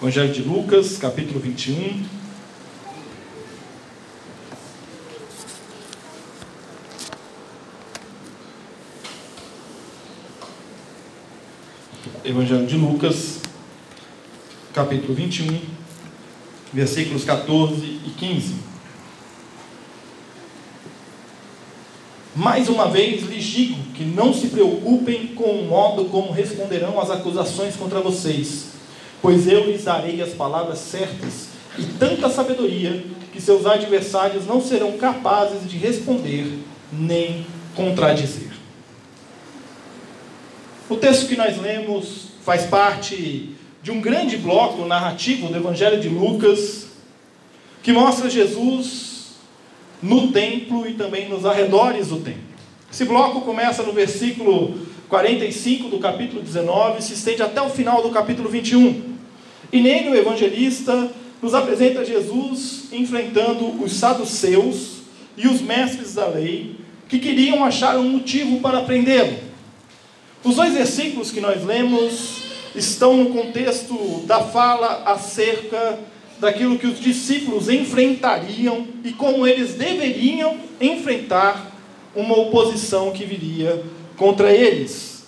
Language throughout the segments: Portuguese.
Evangelho de Lucas, capítulo 21. Evangelho de Lucas, capítulo 21, versículos 14 e 15. Mais uma vez lhes digo que não se preocupem com o modo como responderão às acusações contra vocês pois eu lhes darei as palavras certas e tanta sabedoria que seus adversários não serão capazes de responder nem contradizer. O texto que nós lemos faz parte de um grande bloco narrativo do Evangelho de Lucas, que mostra Jesus no templo e também nos arredores do templo. Esse bloco começa no versículo 45 do capítulo 19 e se estende até o final do capítulo 21. E nele o evangelista nos apresenta Jesus enfrentando os saduceus e os mestres da lei que queriam achar um motivo para prendê-lo. Os dois versículos que nós lemos estão no contexto da fala acerca daquilo que os discípulos enfrentariam e como eles deveriam enfrentar uma oposição que viria contra eles.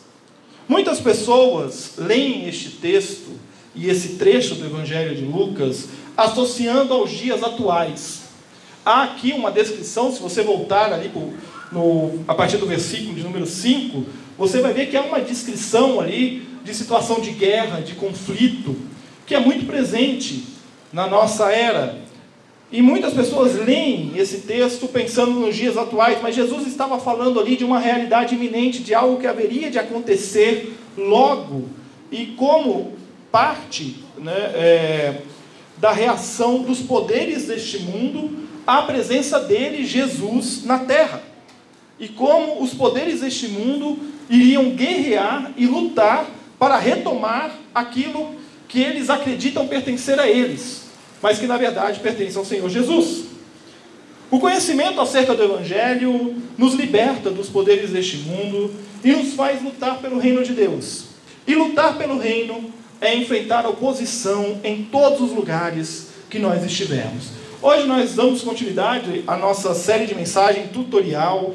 Muitas pessoas leem este texto e esse trecho do Evangelho de Lucas associando aos dias atuais. Há aqui uma descrição, se você voltar ali pro, no, a partir do versículo de número 5, você vai ver que há uma descrição ali de situação de guerra, de conflito, que é muito presente na nossa era. E muitas pessoas leem esse texto pensando nos dias atuais, mas Jesus estava falando ali de uma realidade iminente, de algo que haveria de acontecer logo. E como parte né, é, da reação dos poderes deste mundo à presença dele, Jesus, na terra. E como os poderes deste mundo iriam guerrear e lutar para retomar aquilo que eles acreditam pertencer a eles, mas que na verdade pertence ao Senhor Jesus. O conhecimento acerca do Evangelho nos liberta dos poderes deste mundo e nos faz lutar pelo reino de Deus. E lutar pelo reino é enfrentar oposição em todos os lugares que nós estivermos. Hoje nós damos continuidade à nossa série de mensagem tutorial,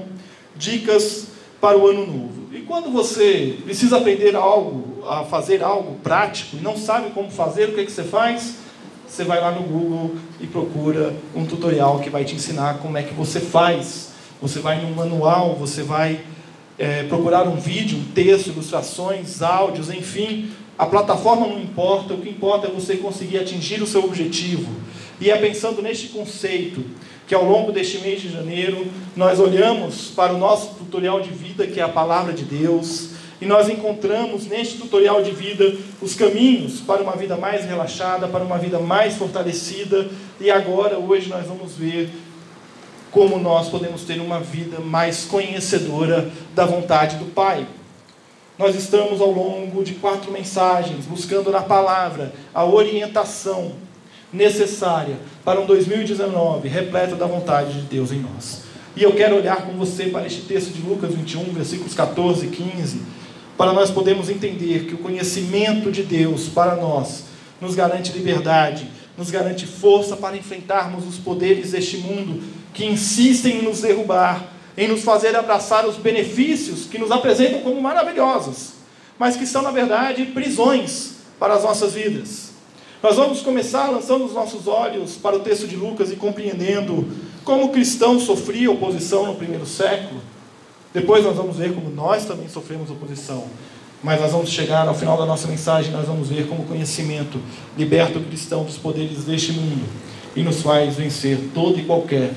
dicas para o ano novo. E quando você precisa aprender algo, a fazer algo prático, e não sabe como fazer, o que, é que você faz? Você vai lá no Google e procura um tutorial que vai te ensinar como é que você faz. Você vai no manual, você vai é, procurar um vídeo, um texto, ilustrações, áudios, enfim, a plataforma não importa, o que importa é você conseguir atingir o seu objetivo. E é pensando neste conceito que ao longo deste mês de janeiro nós olhamos para o nosso tutorial de vida, que é a palavra de Deus, e nós encontramos neste tutorial de vida os caminhos para uma vida mais relaxada, para uma vida mais fortalecida, e agora, hoje, nós vamos ver como nós podemos ter uma vida mais conhecedora da vontade do Pai. Nós estamos ao longo de quatro mensagens buscando na palavra a orientação necessária para um 2019 repleto da vontade de Deus em nós. E eu quero olhar com você para este texto de Lucas 21, versículos 14 e 15, para nós podermos entender que o conhecimento de Deus para nós nos garante liberdade, nos garante força para enfrentarmos os poderes deste mundo que insistem em nos derrubar em nos fazer abraçar os benefícios que nos apresentam como maravilhosos, mas que são, na verdade, prisões para as nossas vidas. Nós vamos começar lançando os nossos olhos para o texto de Lucas e compreendendo como o cristão sofria oposição no primeiro século. Depois nós vamos ver como nós também sofremos oposição. Mas nós vamos chegar ao final da nossa mensagem, nós vamos ver como o conhecimento liberta o cristão dos poderes deste mundo e nos faz vencer todo e qualquer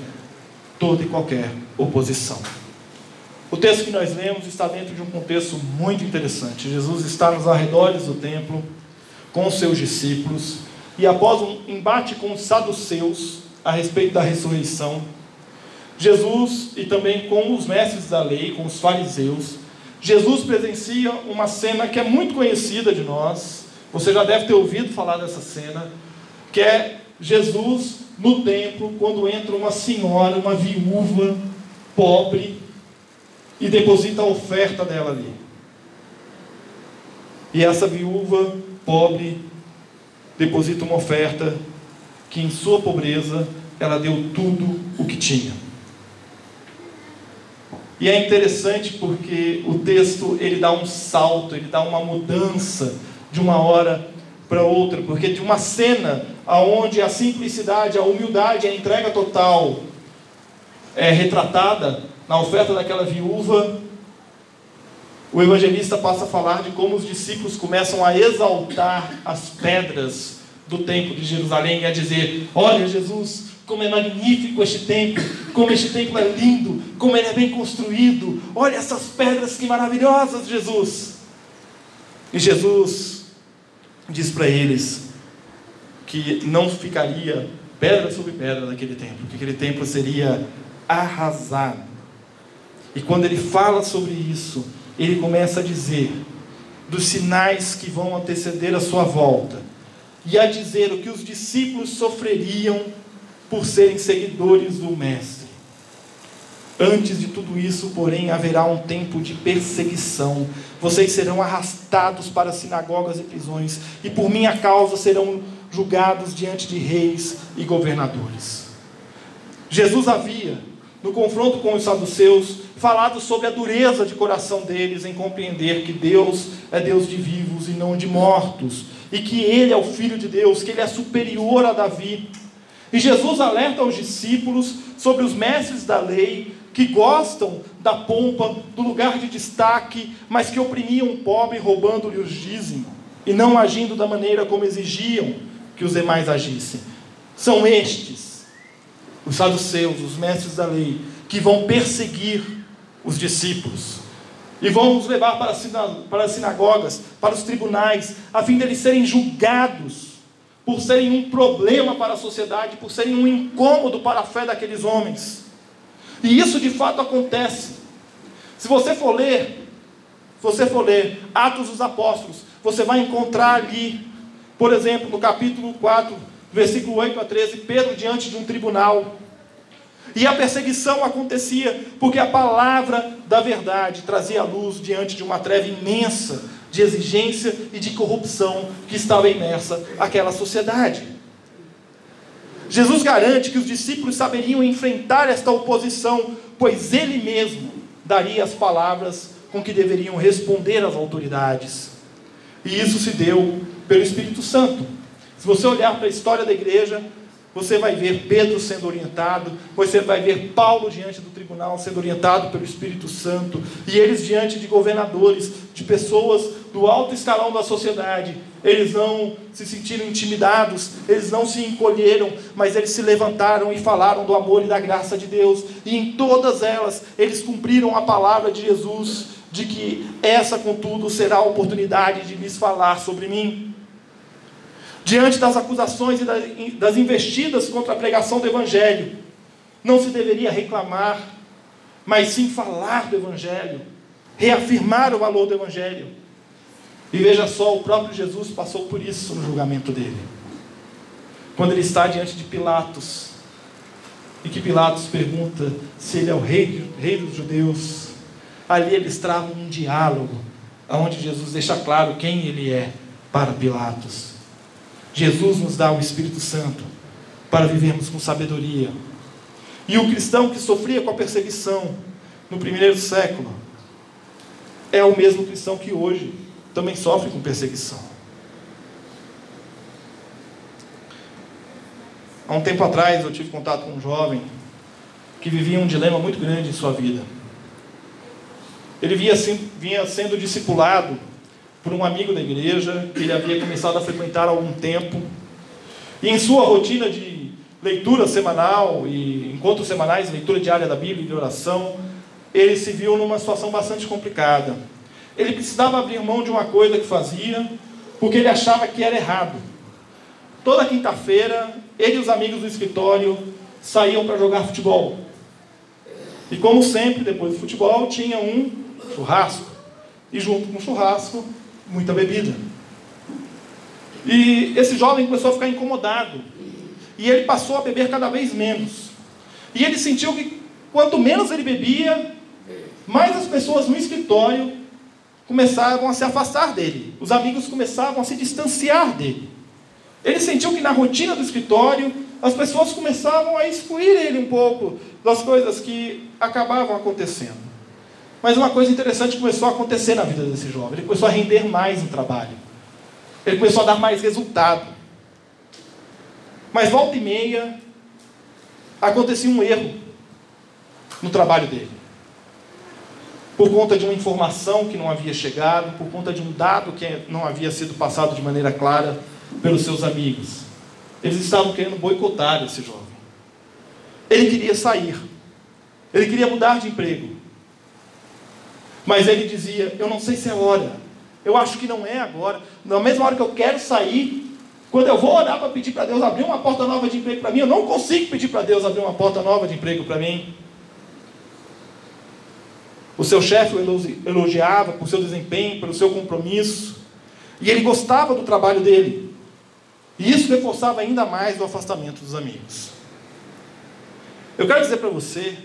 toda e qualquer oposição. O texto que nós lemos está dentro de um contexto muito interessante. Jesus está nos arredores do templo com os seus discípulos e após um embate com os saduceus a respeito da ressurreição, Jesus e também com os mestres da lei, com os fariseus, Jesus presencia uma cena que é muito conhecida de nós. Você já deve ter ouvido falar dessa cena, que é Jesus no templo quando entra uma senhora, uma viúva pobre e deposita a oferta dela ali. E essa viúva pobre deposita uma oferta que em sua pobreza ela deu tudo o que tinha. E é interessante porque o texto ele dá um salto, ele dá uma mudança de uma hora para outra, porque de uma cena aonde a simplicidade, a humildade, a entrega total é retratada na oferta daquela viúva, o evangelista passa a falar de como os discípulos começam a exaltar as pedras do templo de Jerusalém e a dizer: Olha, Jesus, como é magnífico este templo, como este templo é lindo, como ele é bem construído. Olha essas pedras que maravilhosas, Jesus. E Jesus diz para eles que não ficaria pedra sobre pedra naquele templo, que aquele templo seria arrasado. E quando ele fala sobre isso, ele começa a dizer dos sinais que vão anteceder a sua volta, e a dizer o que os discípulos sofreriam por serem seguidores do Mestre. Antes de tudo isso, porém, haverá um tempo de perseguição. Vocês serão arrastados para sinagogas e prisões, e por minha causa serão julgados diante de reis e governadores. Jesus havia, no confronto com os saduceus, falado sobre a dureza de coração deles em compreender que Deus é Deus de vivos e não de mortos, e que Ele é o Filho de Deus, que Ele é superior a Davi. E Jesus alerta aos discípulos sobre os mestres da lei que gostam da pompa, do lugar de destaque, mas que oprimiam o pobre, roubando-lhe os dízimos, e não agindo da maneira como exigiam que os demais agissem. São estes, os saduceus, os mestres da lei, que vão perseguir os discípulos. E vão os levar para, para as sinagogas, para os tribunais, a fim de eles serem julgados por serem um problema para a sociedade, por serem um incômodo para a fé daqueles homens. E isso de fato acontece. Se você for ler, se você for ler Atos dos Apóstolos, você vai encontrar ali, por exemplo, no capítulo 4, versículo 8 a 13, Pedro diante de um tribunal. E a perseguição acontecia porque a palavra da verdade trazia luz diante de uma treva imensa de exigência e de corrupção que estava imersa aquela sociedade. Jesus garante que os discípulos saberiam enfrentar esta oposição, pois ele mesmo daria as palavras com que deveriam responder às autoridades. E isso se deu pelo Espírito Santo. Se você olhar para a história da igreja, você vai ver Pedro sendo orientado, você vai ver Paulo diante do tribunal sendo orientado pelo Espírito Santo, e eles diante de governadores, de pessoas do alto escalão da sociedade. Eles não se sentiram intimidados, eles não se encolheram, mas eles se levantaram e falaram do amor e da graça de Deus, e em todas elas eles cumpriram a palavra de Jesus, de que essa, contudo, será a oportunidade de lhes falar sobre mim diante das acusações e das investidas contra a pregação do Evangelho, não se deveria reclamar, mas sim falar do Evangelho, reafirmar o valor do Evangelho. E veja só, o próprio Jesus passou por isso no julgamento dele. Quando ele está diante de Pilatos, e que Pilatos pergunta se ele é o rei, rei dos judeus, ali eles travam um diálogo, onde Jesus deixa claro quem ele é para Pilatos. Jesus nos dá o Espírito Santo para vivermos com sabedoria. E o cristão que sofria com a perseguição no primeiro século é o mesmo cristão que hoje também sofre com perseguição. Há um tempo atrás eu tive contato com um jovem que vivia um dilema muito grande em sua vida. Ele vinha, vinha sendo discipulado por um amigo da igreja que ele havia começado a frequentar há algum tempo. E em sua rotina de leitura semanal e encontros semanais, leitura diária da Bíblia e de oração, ele se viu numa situação bastante complicada. Ele precisava abrir mão de uma coisa que fazia, porque ele achava que era errado. toda quinta-feira, ele e os amigos do escritório saíam para jogar futebol. E como sempre, depois do futebol, tinha um churrasco. E junto com o churrasco, muita bebida. E esse jovem começou a ficar incomodado. E ele passou a beber cada vez menos. E ele sentiu que quanto menos ele bebia, mais as pessoas no escritório começavam a se afastar dele. Os amigos começavam a se distanciar dele. Ele sentiu que na rotina do escritório, as pessoas começavam a excluir ele um pouco das coisas que acabavam acontecendo. Mas uma coisa interessante começou a acontecer na vida desse jovem. Ele começou a render mais no trabalho. Ele começou a dar mais resultado. Mas volta e meia acontecia um erro no trabalho dele. Por conta de uma informação que não havia chegado, por conta de um dado que não havia sido passado de maneira clara pelos seus amigos. Eles estavam querendo boicotar esse jovem. Ele queria sair. Ele queria mudar de emprego. Mas ele dizia: Eu não sei se é hora. Eu acho que não é agora. Na mesma hora que eu quero sair, quando eu vou orar para pedir para Deus abrir uma porta nova de emprego para mim, eu não consigo pedir para Deus abrir uma porta nova de emprego para mim. O seu chefe o elogiava por seu desempenho, pelo seu compromisso. E ele gostava do trabalho dele. E isso reforçava ainda mais o afastamento dos amigos. Eu quero dizer para você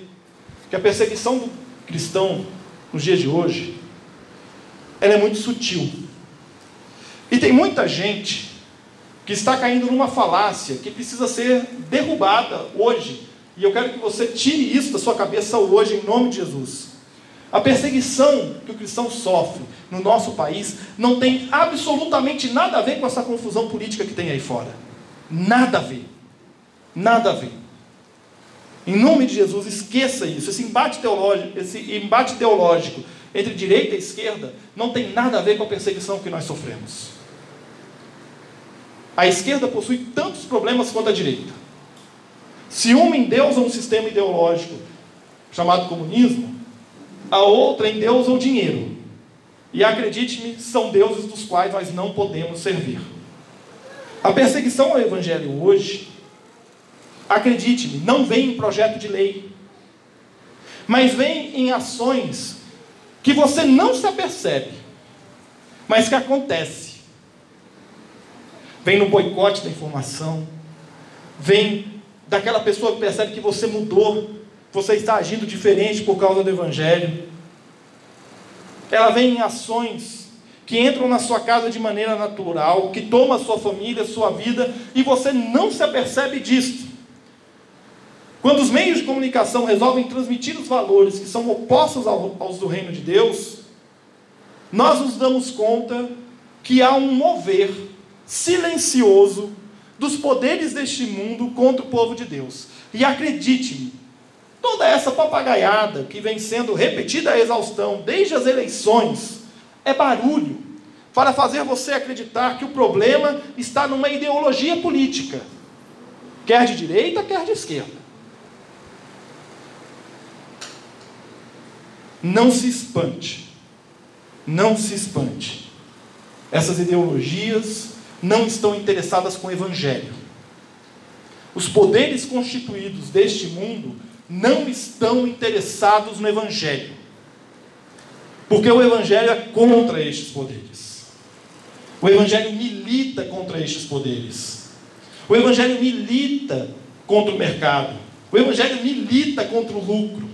que a perseguição do cristão nos dias de hoje, ela é muito sutil. E tem muita gente que está caindo numa falácia que precisa ser derrubada hoje. E eu quero que você tire isso da sua cabeça hoje, em nome de Jesus. A perseguição que o cristão sofre no nosso país não tem absolutamente nada a ver com essa confusão política que tem aí fora. Nada a ver. Nada a ver. Em nome de Jesus, esqueça isso. Esse embate teológico, esse embate teológico entre direita e esquerda não tem nada a ver com a perseguição que nós sofremos. A esquerda possui tantos problemas quanto a direita. Se uma endeusa um sistema ideológico chamado comunismo, a outra em Deus ou dinheiro. E acredite-me, são deuses dos quais nós não podemos servir. A perseguição ao Evangelho hoje, acredite-me, não vem em projeto de lei, mas vem em ações que você não se apercebe, mas que acontece. Vem no boicote da informação, vem daquela pessoa que percebe que você mudou você está agindo diferente por causa do Evangelho. Ela vem em ações que entram na sua casa de maneira natural, que toma a sua família, a sua vida, e você não se apercebe disso. Quando os meios de comunicação resolvem transmitir os valores que são opostos aos do reino de Deus, nós nos damos conta que há um mover silencioso dos poderes deste mundo contra o povo de Deus. E acredite-me, Toda essa papagaiada que vem sendo repetida à exaustão desde as eleições é barulho para fazer você acreditar que o problema está numa ideologia política, quer de direita, quer de esquerda. Não se espante, não se espante. Essas ideologias não estão interessadas com o Evangelho. Os poderes constituídos deste mundo não estão interessados no Evangelho. Porque o Evangelho é contra estes poderes. O Evangelho milita contra estes poderes. O Evangelho milita contra o mercado. O Evangelho milita contra o lucro.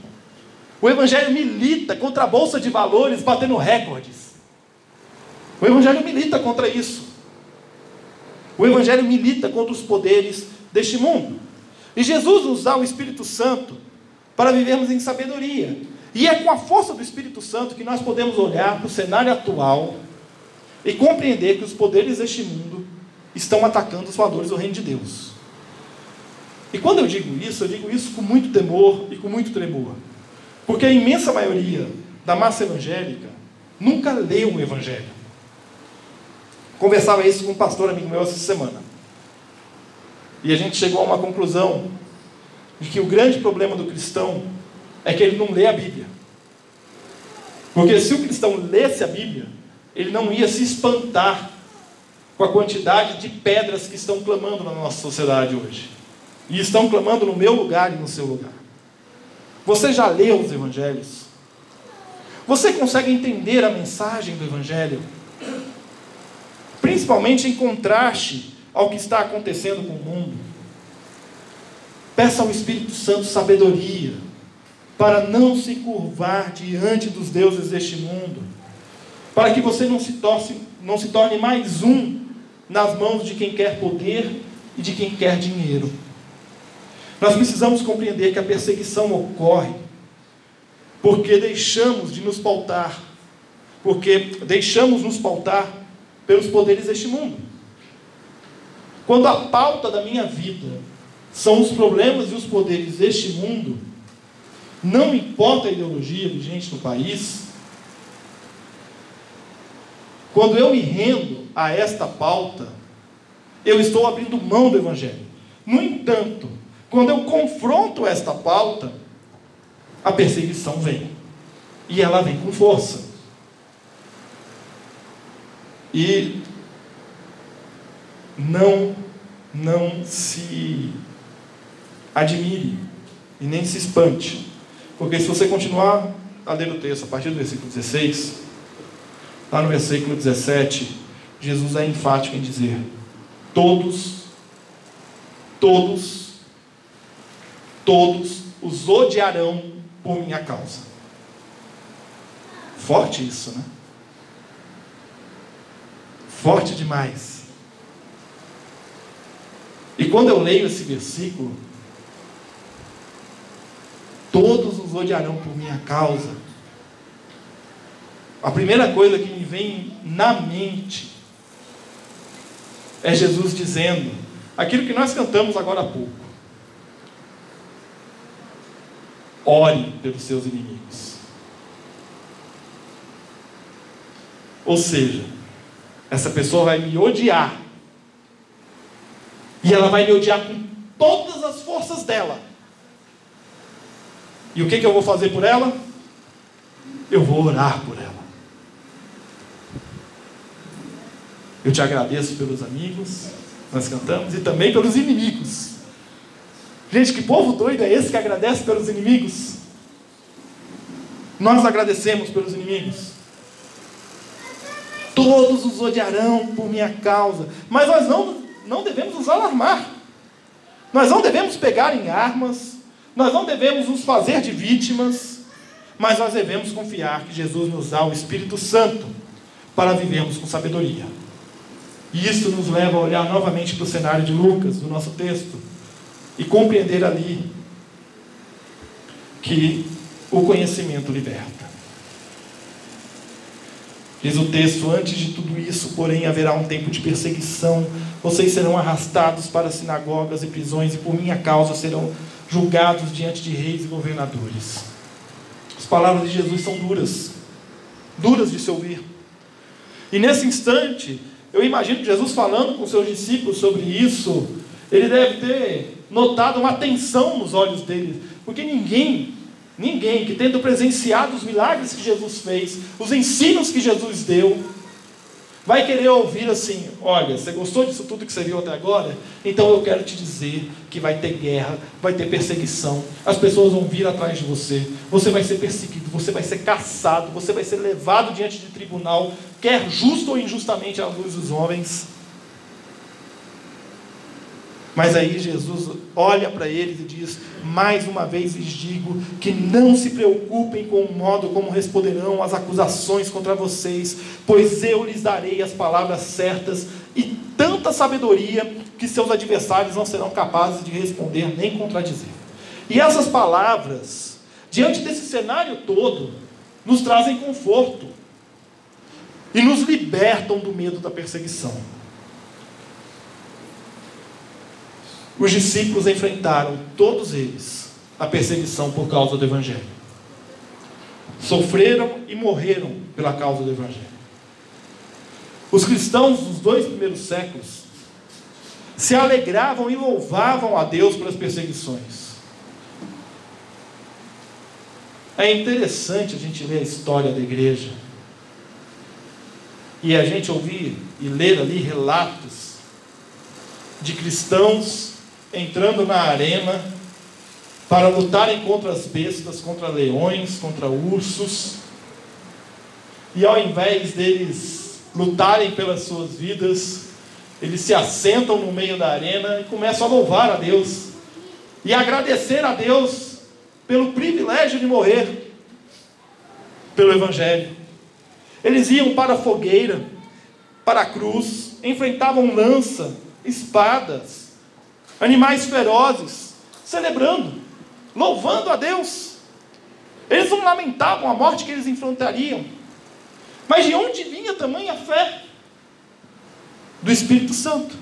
O Evangelho milita contra a Bolsa de Valores batendo recordes. O Evangelho milita contra isso. O Evangelho milita contra os poderes deste mundo. E Jesus nos dá o Espírito Santo para vivermos em sabedoria. E é com a força do Espírito Santo que nós podemos olhar para o cenário atual e compreender que os poderes deste mundo estão atacando os valores do reino de Deus. E quando eu digo isso, eu digo isso com muito temor e com muito tremor. Porque a imensa maioria da massa evangélica nunca leu o Evangelho. Conversava isso com um pastor amigo meu essa semana. E a gente chegou a uma conclusão de que o grande problema do cristão é que ele não lê a Bíblia. Porque se o cristão lesse a Bíblia, ele não ia se espantar com a quantidade de pedras que estão clamando na nossa sociedade hoje. E estão clamando no meu lugar e no seu lugar. Você já leu os evangelhos? Você consegue entender a mensagem do evangelho? Principalmente em contraste ao que está acontecendo com o mundo. Peça ao Espírito Santo sabedoria para não se curvar diante dos deuses deste mundo, para que você não se, torce, não se torne mais um nas mãos de quem quer poder e de quem quer dinheiro. Nós precisamos compreender que a perseguição ocorre porque deixamos de nos pautar, porque deixamos nos pautar pelos poderes deste mundo. Quando a pauta da minha vida são os problemas e os poderes deste mundo, não importa a ideologia vigente no país, quando eu me rendo a esta pauta, eu estou abrindo mão do Evangelho. No entanto, quando eu confronto esta pauta, a perseguição vem. E ela vem com força. E não, não se admire e nem se espante. Porque se você continuar a ler o texto a partir do versículo 16, lá no versículo 17, Jesus é enfático em dizer: todos, todos todos os odiarão por minha causa. Forte isso, né? Forte demais. E quando eu leio esse versículo, todos os odiarão por minha causa. A primeira coisa que me vem na mente é Jesus dizendo aquilo que nós cantamos agora há pouco. Ore pelos seus inimigos. Ou seja, essa pessoa vai me odiar. E ela vai me odiar com todas as forças dela. E o que, que eu vou fazer por ela? Eu vou orar por ela. Eu te agradeço pelos amigos, nós cantamos, e também pelos inimigos. Gente, que povo doido é esse que agradece pelos inimigos? Nós agradecemos pelos inimigos. Todos os odiarão por minha causa. Mas nós não, não devemos nos alarmar. Nós não devemos pegar em armas. Nós não devemos nos fazer de vítimas. Mas nós devemos confiar que Jesus nos dá o Espírito Santo para vivermos com sabedoria. E isso nos leva a olhar novamente para o cenário de Lucas, do nosso texto e compreender ali que o conhecimento liberta. Diz o texto: Antes de tudo isso, porém, haverá um tempo de perseguição. Vocês serão arrastados para sinagogas e prisões, e por minha causa serão julgados diante de reis e governadores. As palavras de Jesus são duras, duras de se ouvir. E nesse instante, eu imagino Jesus falando com seus discípulos sobre isso. Ele deve ter notado uma tensão nos olhos deles, porque ninguém, ninguém que tendo presenciado os milagres que Jesus fez, os ensinos que Jesus deu, vai querer ouvir assim: olha, você gostou disso tudo que você viu até agora? Então eu quero te dizer que vai ter guerra, vai ter perseguição, as pessoas vão vir atrás de você, você vai ser perseguido, você vai ser caçado, você vai ser levado diante de tribunal, quer justo ou injustamente à luz dos homens. Mas aí Jesus olha para eles e diz: Mais uma vez lhes digo que não se preocupem com o modo como responderão as acusações contra vocês, pois eu lhes darei as palavras certas e tanta sabedoria que seus adversários não serão capazes de responder nem contradizer. E essas palavras, diante desse cenário todo, nos trazem conforto e nos libertam do medo da perseguição. Os discípulos enfrentaram, todos eles, a perseguição por causa do Evangelho. Sofreram e morreram pela causa do Evangelho. Os cristãos dos dois primeiros séculos se alegravam e louvavam a Deus pelas perseguições. É interessante a gente ler a história da igreja. e a gente ouvir e ler ali relatos de cristãos entrando na arena para lutarem contra as bestas, contra leões, contra ursos. E ao invés deles lutarem pelas suas vidas, eles se assentam no meio da arena e começam a louvar a Deus e agradecer a Deus pelo privilégio de morrer pelo Evangelho. Eles iam para a fogueira, para a cruz, enfrentavam lança, espadas, animais ferozes, celebrando, louvando a Deus. Eles não lamentavam a morte que eles enfrentariam. Mas de onde vinha tamanha fé? Do Espírito Santo.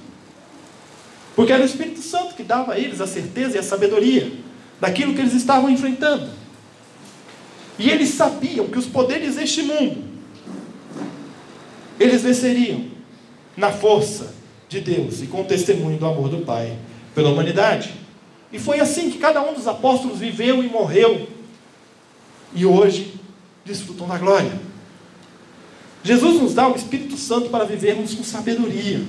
Porque era o Espírito Santo que dava a eles a certeza e a sabedoria daquilo que eles estavam enfrentando. E eles sabiam que os poderes deste mundo eles venceriam na força de Deus e com o testemunho do amor do Pai pela humanidade. E foi assim que cada um dos apóstolos viveu e morreu. E hoje desfrutam da glória. Jesus nos dá o Espírito Santo para vivermos com sabedoria.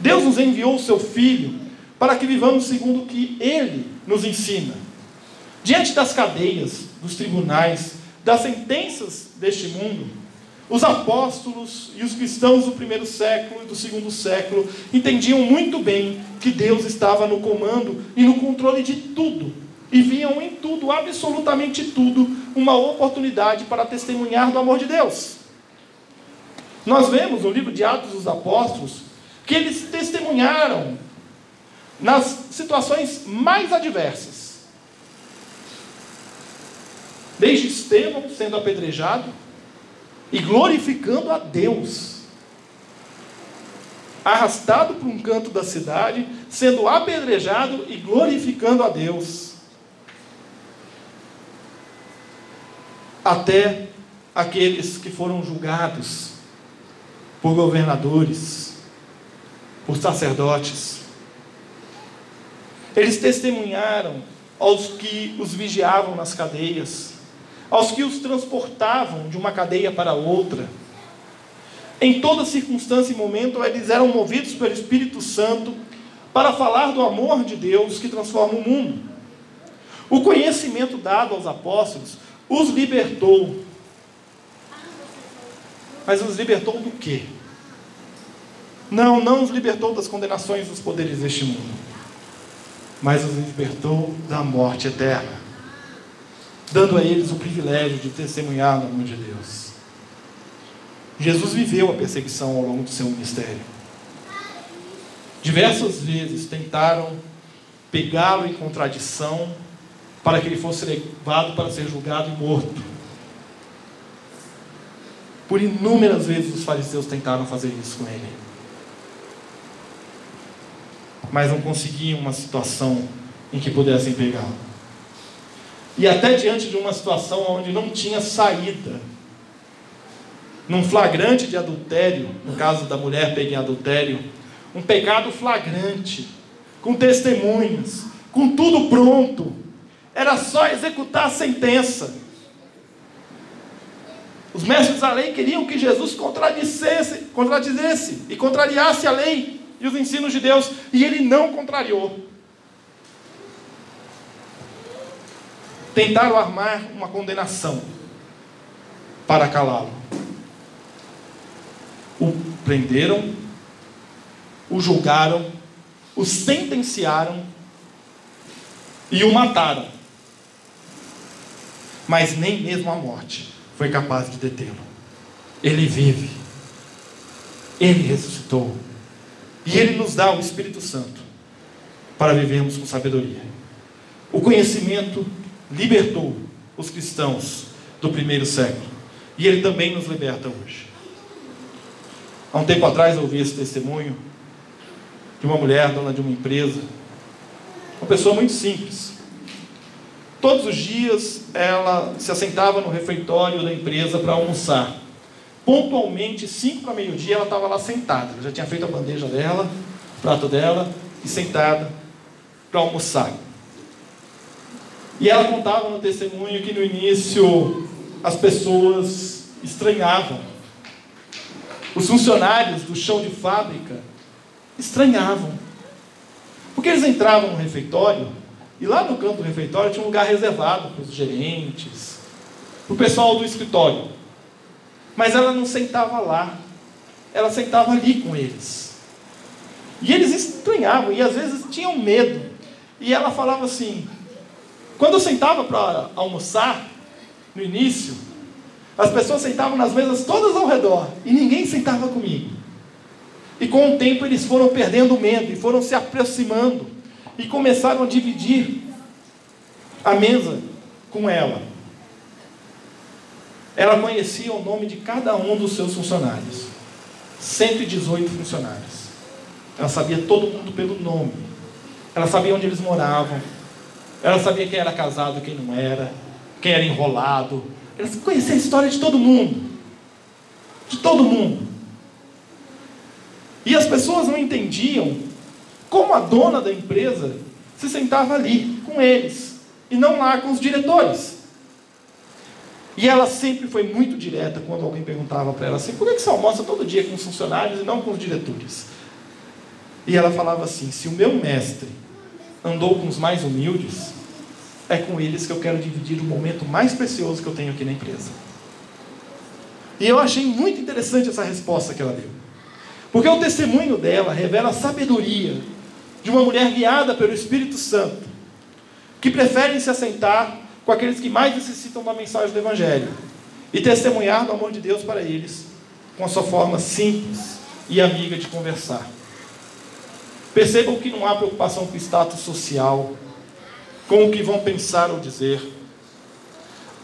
Deus nos enviou o seu Filho para que vivamos segundo o que Ele nos ensina. Diante das cadeias, dos tribunais, das sentenças deste mundo, os apóstolos e os cristãos do primeiro século e do segundo século entendiam muito bem que Deus estava no comando e no controle de tudo, e viam em tudo, absolutamente tudo, uma oportunidade para testemunhar do amor de Deus. Nós vemos no livro de Atos dos Apóstolos que eles testemunharam nas situações mais adversas. Desde Estevão sendo apedrejado, e glorificando a Deus. Arrastado para um canto da cidade, sendo apedrejado e glorificando a Deus. Até aqueles que foram julgados por governadores, por sacerdotes. Eles testemunharam aos que os vigiavam nas cadeias aos que os transportavam de uma cadeia para outra. Em toda circunstância e momento, eles eram movidos pelo Espírito Santo para falar do amor de Deus que transforma o mundo. O conhecimento dado aos apóstolos os libertou. Mas os libertou do quê? Não, não os libertou das condenações dos poderes deste mundo, mas os libertou da morte eterna dando a eles o privilégio de testemunhar no amor de Deus. Jesus viveu a perseguição ao longo do seu ministério. Diversas vezes tentaram pegá-lo em contradição para que ele fosse levado para ser julgado e morto. Por inúmeras vezes os fariseus tentaram fazer isso com ele. Mas não conseguiam uma situação em que pudessem pegá-lo. E até diante de uma situação onde não tinha saída, num flagrante de adultério, no caso da mulher pega em adultério, um pecado flagrante, com testemunhas, com tudo pronto, era só executar a sentença. Os mestres da lei queriam que Jesus contradissesse, contradizesse e contrariasse a lei e os ensinos de Deus, e ele não contrariou. Tentaram armar uma condenação para calá-lo. O prenderam, o julgaram, o sentenciaram e o mataram. Mas nem mesmo a morte foi capaz de detê-lo. Ele vive. Ele ressuscitou. E ele nos dá o Espírito Santo para vivermos com sabedoria. O conhecimento libertou os cristãos do primeiro século. E ele também nos liberta hoje. Há um tempo atrás eu ouvi esse testemunho de uma mulher, dona de uma empresa, uma pessoa muito simples. Todos os dias ela se assentava no refeitório da empresa para almoçar. Pontualmente, cinco para meio-dia, ela estava lá sentada. Ela já tinha feito a bandeja dela, o prato dela, e sentada para almoçar. E ela contava no testemunho que no início as pessoas estranhavam Os funcionários do chão de fábrica estranhavam. Porque eles entravam no refeitório e lá no canto do refeitório tinha um lugar reservado para os gerentes, para o pessoal do escritório. Mas ela não sentava lá, ela sentava ali com eles. E eles estranhavam e às vezes tinham medo. E ela falava assim: quando eu sentava para almoçar, no início, as pessoas sentavam nas mesas todas ao redor e ninguém sentava comigo. E com o tempo eles foram perdendo o medo e foram se aproximando e começaram a dividir a mesa com ela. Ela conhecia o nome de cada um dos seus funcionários. 118 funcionários. Ela sabia todo mundo pelo nome. Ela sabia onde eles moravam. Ela sabia quem era casado, quem não era, quem era enrolado. Ela conhecia a história de todo mundo. De todo mundo. E as pessoas não entendiam como a dona da empresa se sentava ali com eles e não lá com os diretores. E ela sempre foi muito direta quando alguém perguntava para ela assim: por que você almoça todo dia com os funcionários e não com os diretores? E ela falava assim: se o meu mestre andou com os mais humildes, é com eles que eu quero dividir o momento mais precioso que eu tenho aqui na empresa. E eu achei muito interessante essa resposta que ela deu. Porque o testemunho dela revela a sabedoria de uma mulher guiada pelo Espírito Santo, que preferem se assentar com aqueles que mais necessitam da mensagem do Evangelho e testemunhar do amor de Deus para eles com a sua forma simples e amiga de conversar. Percebam que não há preocupação com o status social, com o que vão pensar ou dizer.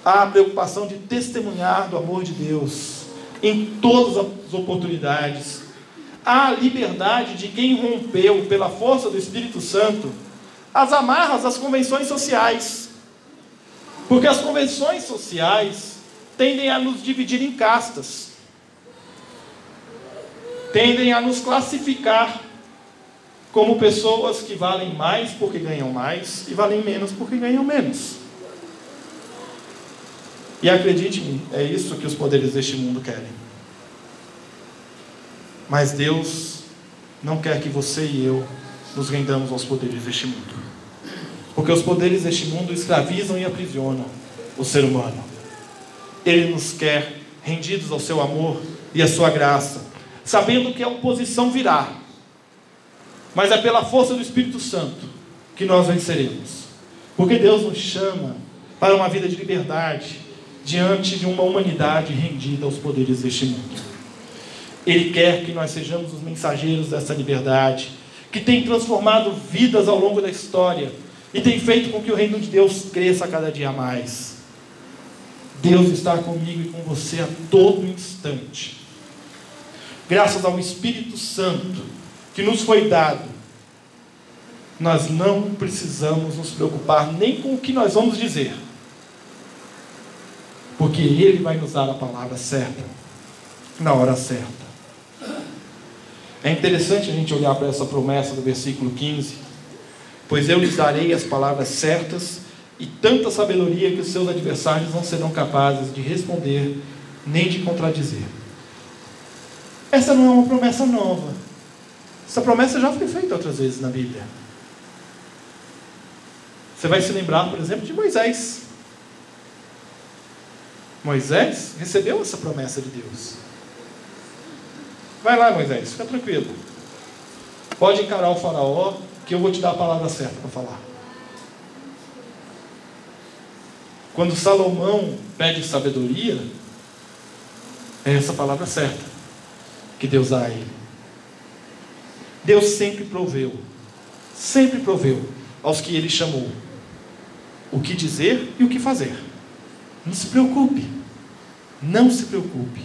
Há preocupação de testemunhar do amor de Deus em todas as oportunidades, a liberdade de quem rompeu, pela força do Espírito Santo, as amarras das convenções sociais. Porque as convenções sociais tendem a nos dividir em castas, tendem a nos classificar como pessoas que valem mais porque ganham mais e valem menos porque ganham menos. E acredite-me, é isso que os poderes deste mundo querem. Mas Deus não quer que você e eu nos rendamos aos poderes deste mundo. Porque os poderes deste mundo escravizam e aprisionam o ser humano. Ele nos quer rendidos ao seu amor e à sua graça, sabendo que a oposição virá. Mas é pela força do Espírito Santo que nós venceremos. Porque Deus nos chama para uma vida de liberdade diante de uma humanidade rendida aos poderes deste mundo. Ele quer que nós sejamos os mensageiros dessa liberdade, que tem transformado vidas ao longo da história e tem feito com que o reino de Deus cresça cada dia mais. Deus está comigo e com você a todo instante. Graças ao Espírito Santo que nos foi dado, nós não precisamos nos preocupar nem com o que nós vamos dizer, porque Ele vai nos dar a palavra certa, na hora certa. É interessante a gente olhar para essa promessa do versículo 15: Pois eu lhes darei as palavras certas e tanta sabedoria que os seus adversários não serão capazes de responder nem de contradizer. Essa não é uma promessa nova. Essa promessa já foi feita outras vezes na Bíblia. Você vai se lembrar, por exemplo, de Moisés. Moisés recebeu essa promessa de Deus. Vai lá, Moisés, fica tranquilo. Pode encarar o faraó, que eu vou te dar a palavra certa para falar. Quando Salomão pede sabedoria, é essa palavra certa que Deus dá a ele. Deus sempre proveu, sempre proveu aos que ele chamou o que dizer e o que fazer. Não se preocupe, não se preocupe.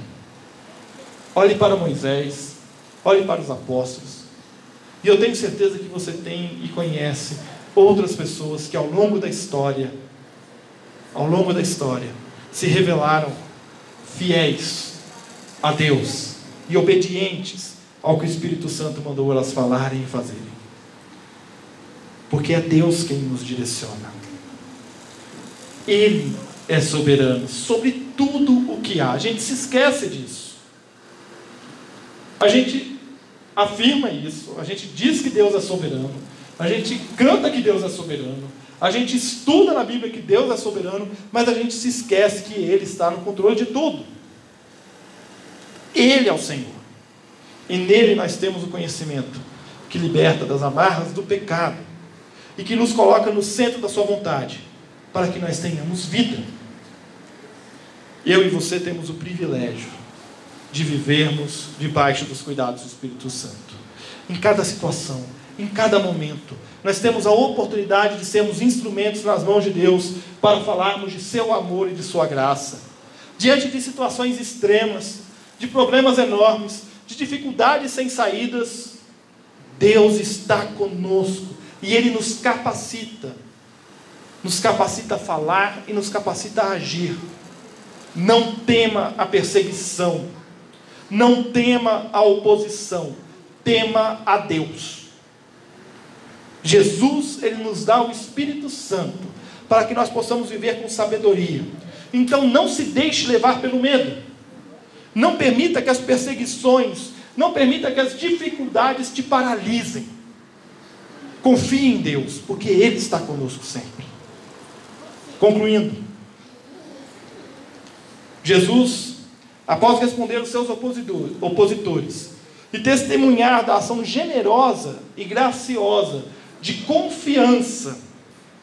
Olhe para Moisés, olhe para os apóstolos. E eu tenho certeza que você tem e conhece outras pessoas que ao longo da história, ao longo da história, se revelaram fiéis a Deus e obedientes ao que o Espírito Santo mandou elas falarem e fazerem. Porque é Deus quem nos direciona. Ele é soberano sobre tudo o que há. A gente se esquece disso. A gente afirma isso, a gente diz que Deus é soberano, a gente canta que Deus é soberano, a gente estuda na Bíblia que Deus é soberano, mas a gente se esquece que Ele está no controle de tudo. Ele é o Senhor. E nele nós temos o conhecimento que liberta das amarras do pecado e que nos coloca no centro da Sua vontade, para que nós tenhamos vida. Eu e você temos o privilégio de vivermos debaixo dos cuidados do Espírito Santo. Em cada situação, em cada momento, nós temos a oportunidade de sermos instrumentos nas mãos de Deus para falarmos de seu amor e de sua graça. Diante de situações extremas, de problemas enormes, de dificuldades sem saídas, Deus está conosco e Ele nos capacita, nos capacita a falar e nos capacita a agir. Não tema a perseguição, não tema a oposição, tema a Deus. Jesus, Ele nos dá o Espírito Santo para que nós possamos viver com sabedoria. Então não se deixe levar pelo medo. Não permita que as perseguições, não permita que as dificuldades te paralisem. Confie em Deus, porque Ele está conosco sempre. Concluindo, Jesus, após responder os seus opositores e testemunhar da ação generosa e graciosa de confiança,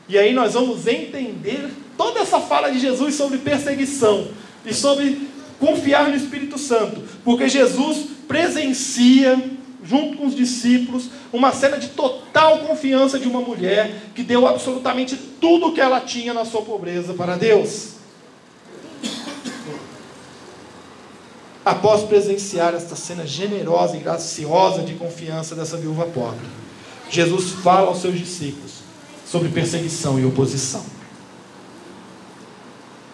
e aí nós vamos entender toda essa fala de Jesus sobre perseguição e sobre confiar no Espírito Santo, porque Jesus presencia, junto com os discípulos, uma cena de total confiança de uma mulher que deu absolutamente tudo o que ela tinha na sua pobreza para Deus. Após presenciar esta cena generosa e graciosa de confiança dessa viúva pobre, Jesus fala aos seus discípulos sobre perseguição e oposição.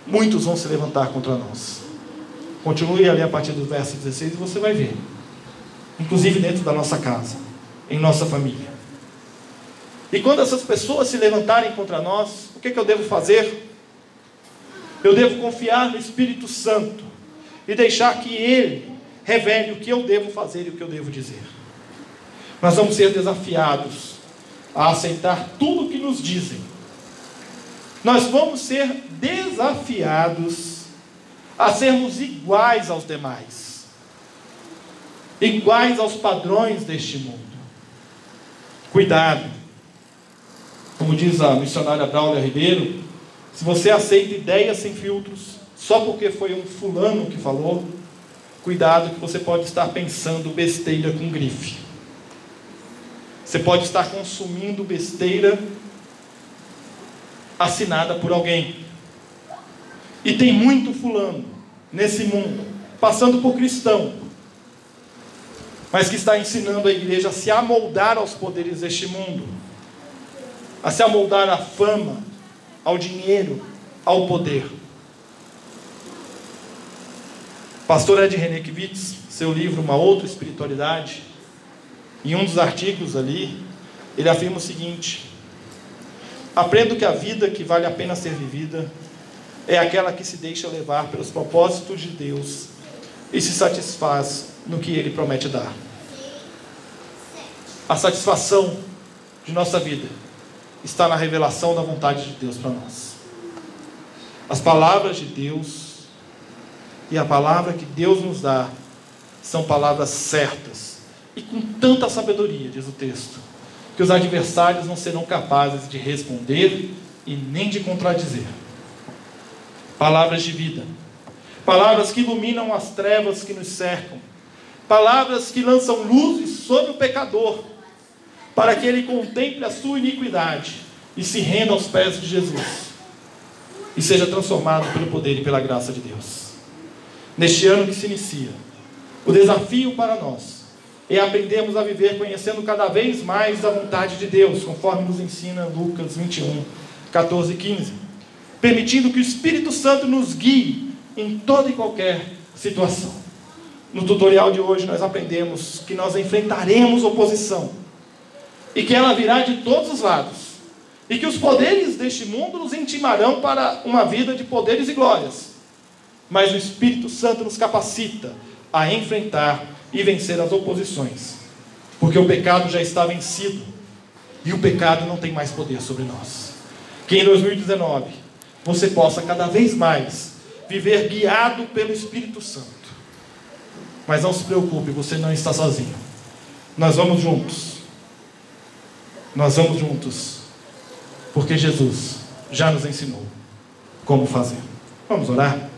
Muitos vão se levantar contra nós. Continue ali a partir do verso 16 e você vai ver. Inclusive dentro da nossa casa, em nossa família. E quando essas pessoas se levantarem contra nós, o que, é que eu devo fazer? Eu devo confiar no Espírito Santo e deixar que Ele revele o que eu devo fazer e o que eu devo dizer. Nós vamos ser desafiados a aceitar tudo o que nos dizem. Nós vamos ser desafiados a sermos iguais aos demais, iguais aos padrões deste mundo. Cuidado, como diz a missionária Braulio Ribeiro, se você aceita ideias sem filtros, só porque foi um fulano que falou, cuidado que você pode estar pensando besteira com grife. Você pode estar consumindo besteira assinada por alguém. E tem muito fulano nesse mundo, passando por cristão, mas que está ensinando a igreja a se amoldar aos poderes deste mundo, a se amoldar à fama, ao dinheiro, ao poder. Pastor Ed Renekiewicz, seu livro Uma Outra Espiritualidade, em um dos artigos ali, ele afirma o seguinte: Aprendo que a vida que vale a pena ser vivida é aquela que se deixa levar pelos propósitos de Deus e se satisfaz no que Ele promete dar. A satisfação de nossa vida está na revelação da vontade de Deus para nós. As palavras de Deus e a palavra que Deus nos dá são palavras certas e com tanta sabedoria, diz o texto, que os adversários não serão capazes de responder e nem de contradizer palavras de vida, palavras que iluminam as trevas que nos cercam, palavras que lançam luzes sobre o pecador, para que ele contemple a sua iniquidade e se renda aos pés de Jesus. E seja transformado pelo poder e pela graça de Deus. Neste ano que se inicia, o desafio para nós é aprendermos a viver conhecendo cada vez mais a vontade de Deus, conforme nos ensina Lucas 21, 14 e 15 permitindo que o Espírito Santo nos guie em toda e qualquer situação. No tutorial de hoje nós aprendemos que nós enfrentaremos oposição e que ela virá de todos os lados e que os poderes deste mundo nos intimarão para uma vida de poderes e glórias. Mas o Espírito Santo nos capacita a enfrentar e vencer as oposições, porque o pecado já está vencido e o pecado não tem mais poder sobre nós. Que em 2019 você possa cada vez mais viver guiado pelo Espírito Santo. Mas não se preocupe, você não está sozinho. Nós vamos juntos. Nós vamos juntos. Porque Jesus já nos ensinou como fazer. Vamos orar?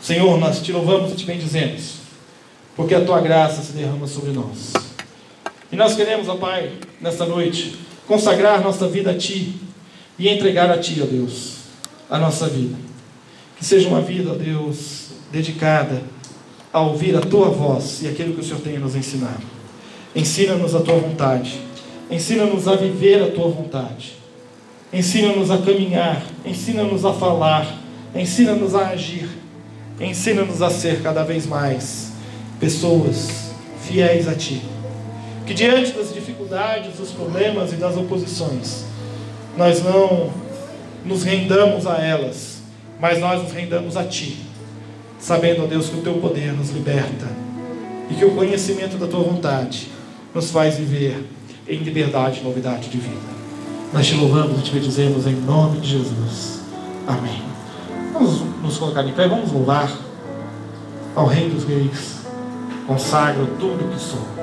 Senhor, nós te louvamos e te bendizemos, porque a tua graça se derrama sobre nós. E nós queremos, ó Pai, nesta noite, consagrar nossa vida a Ti e entregar a Ti, ó Deus, a nossa vida. Que seja uma vida, ó Deus, dedicada a ouvir a Tua voz e aquilo que o Senhor tem a nos ensinar. Ensina-nos a Tua vontade. Ensina-nos a viver a Tua vontade. Ensina-nos a caminhar. Ensina-nos a falar. Ensina-nos a agir Ensina-nos a ser cada vez mais pessoas fiéis a Ti. Que diante das dificuldades, dos problemas e das oposições, nós não nos rendamos a elas, mas nós nos rendamos a Ti, sabendo, Deus, que o Teu poder nos liberta e que o conhecimento da Tua vontade nos faz viver em liberdade e novidade de vida. Nós te louvamos e te bendizemos em nome de Jesus. Amém. Vamos nos colocar em pé, vamos louvar ao Rei dos Reis. Consagro tudo que sou.